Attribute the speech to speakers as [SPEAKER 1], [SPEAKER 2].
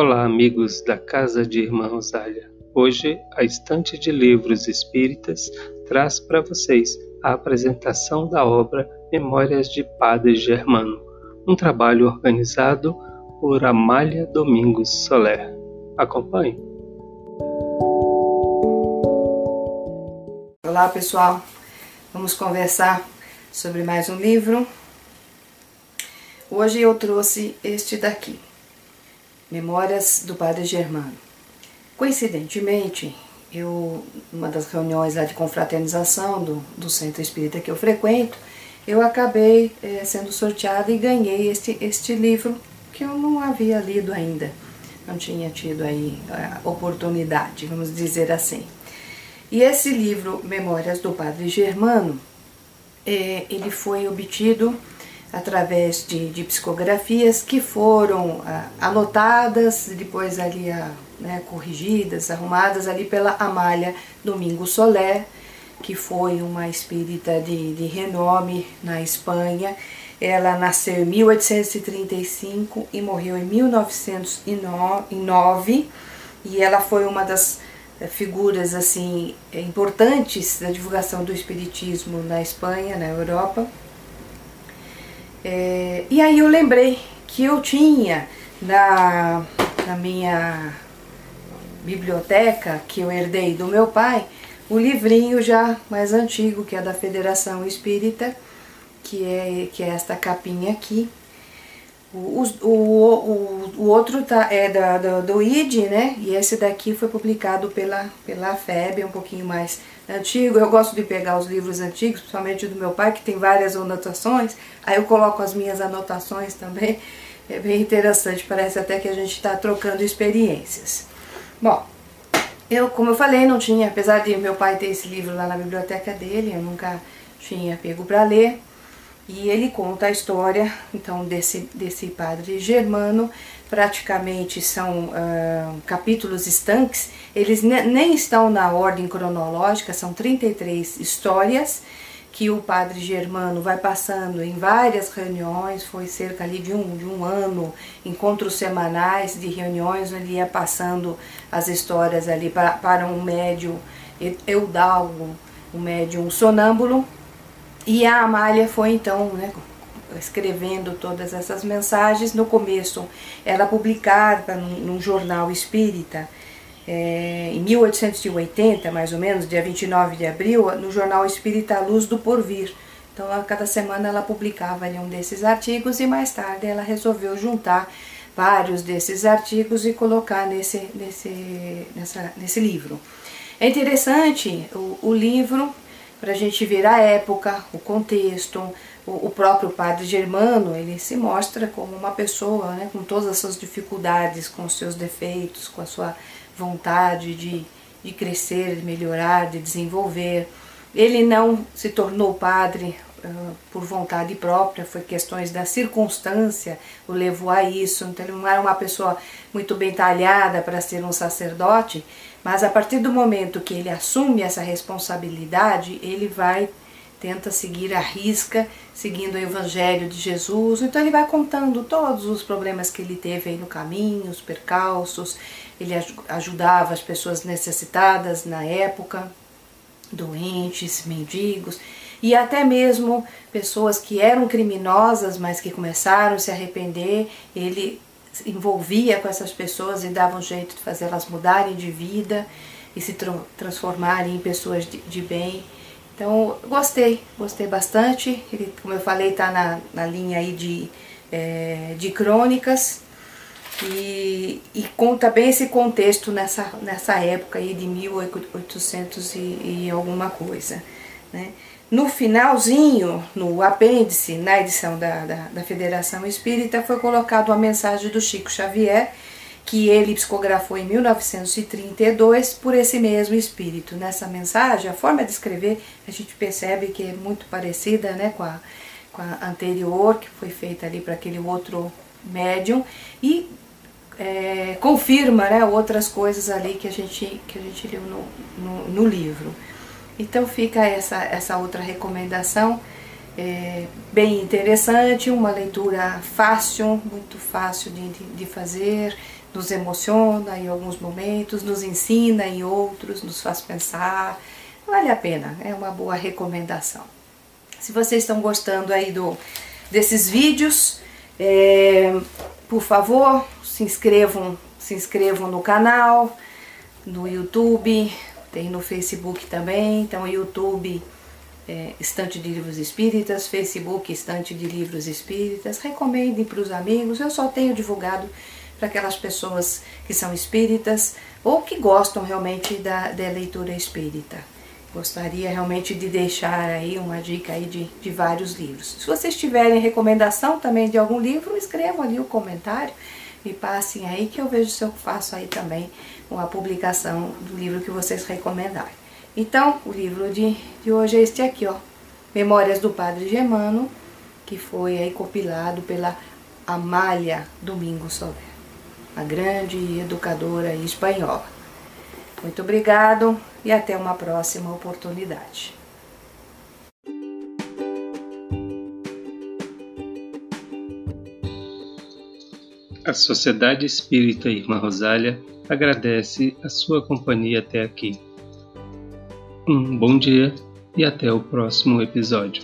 [SPEAKER 1] Olá, amigos da Casa de Irmã Rosália. Hoje, a estante de livros espíritas traz para vocês a apresentação da obra Memórias de Padre Germano, um trabalho organizado por Amália Domingos Soler. Acompanhe.
[SPEAKER 2] Olá, pessoal. Vamos conversar sobre mais um livro. Hoje eu trouxe este daqui, Memórias do Padre Germano. Coincidentemente, eu, numa das reuniões lá de confraternização do, do centro espírita que eu frequento, eu acabei é, sendo sorteada e ganhei este, este livro que eu não havia lido ainda, não tinha tido aí a oportunidade, vamos dizer assim. E esse livro, Memórias do Padre Germano, é, ele foi obtido através de, de psicografias que foram ah, anotadas, depois ali ah, né, corrigidas, arrumadas ali pela Amália Domingo Soler, que foi uma espírita de, de renome na Espanha. Ela nasceu em 1835 e morreu em 1909 e ela foi uma das eh, figuras assim importantes da divulgação do espiritismo na Espanha, na Europa. É, e aí eu lembrei que eu tinha na, na minha biblioteca, que eu herdei do meu pai, o livrinho já mais antigo, que é da Federação Espírita, que é, que é esta capinha aqui. O, o, o, o outro tá, é da, do, do ID, né? E esse daqui foi publicado pela, pela FEB, um pouquinho mais antigo. Eu gosto de pegar os livros antigos, principalmente do meu pai, que tem várias anotações. Aí eu coloco as minhas anotações também. É bem interessante, parece até que a gente está trocando experiências. Bom, eu, como eu falei, não tinha, apesar de meu pai ter esse livro lá na biblioteca dele, eu nunca tinha pego para ler. E ele conta a história, então, desse, desse padre germano, praticamente são uh, capítulos estanques, eles ne nem estão na ordem cronológica, são 33 histórias que o padre Germano vai passando em várias reuniões, foi cerca ali de um, de um ano, encontros semanais de reuniões, onde ele ia passando as histórias ali para, para um médio eudalgo, um médium sonâmbulo, e a Amália foi então né, escrevendo todas essas mensagens. No começo, ela publicava num, num jornal espírita, é, em 1880, mais ou menos, dia 29 de abril, no jornal Espírita Luz do Porvir. Então, a cada semana ela publicava ali um desses artigos e mais tarde ela resolveu juntar vários desses artigos e colocar nesse, nesse, nessa, nesse livro. É interessante o, o livro para a gente ver a época, o contexto, o, o, próprio padre Germano, ele se mostra como uma pessoa né, com todas as suas dificuldades, com os seus defeitos, com a sua vontade de, de crescer, de melhorar, de desenvolver. Ele não se tornou padre uh, por vontade própria, foi questões da circunstância o levou a isso. Então ele não era uma pessoa muito bem talhada para ser um sacerdote, mas a partir do momento que ele assume essa responsabilidade, ele vai tenta seguir a risca, seguindo o evangelho de Jesus. Então ele vai contando todos os problemas que ele teve aí no caminho, os percalços. Ele ajudava as pessoas necessitadas na época, doentes, mendigos e até mesmo pessoas que eram criminosas, mas que começaram a se arrepender. Ele envolvia com essas pessoas e dava um jeito de fazê-las mudarem de vida e se tra transformarem em pessoas de, de, bem. Então, gostei, gostei bastante. Ele, como eu falei, está na, na linha aí de, é, de crônicas e, e, conta bem esse contexto nessa, nessa época aí de 1800 e, e alguma coisa, né? No finalzinho, no apêndice, na edição da, da, da, Federação Espírita, foi colocado a mensagem do Chico Xavier, que ele psicografou em 1932 por esse mesmo espírito. Nessa mensagem, a forma de escrever, a gente percebe que é muito parecida né, com, a, com a anterior, que foi feita ali para aquele outro médium, e é, confirma né, outras coisas ali que a gente, que a gente leu no, no, no livro. Então fica essa, essa outra recomendação, é, bem interessante, uma leitura fácil, muito fácil de, de, fazer, nos emociona em alguns momentos, nos ensina em outros, nos faz pensar. Vale a pena, é uma boa recomendação. Se vocês estão gostando aí do, desses vídeos, é, por favor, se inscrevam, se inscrevam no canal, no YouTube, tem no Facebook também, então YouTube é, Estante de Livros Espíritas, Facebook Estante de Livros Espíritas, recomendem para os amigos, eu só tenho divulgado para aquelas pessoas que são espíritas ou que gostam realmente da, da leitura espírita. Gostaria realmente de deixar aí uma dica aí de, de vários livros. Se vocês tiverem recomendação também de algum livro, escrevam ali o comentário, passem aí que eu vejo se eu faço aí também uma publicação do livro que vocês recomendarem. Então, o livro de, de hoje é este aqui, ó, Memórias do Padre Germano, que foi aí compilado pela Amália Domingos Soler, a grande educadora espanhola. Muito obrigado e até uma próxima oportunidade.
[SPEAKER 1] A Sociedade Espírita Irmã Rosália agradece a sua companhia até aqui. Um bom dia e até o próximo episódio.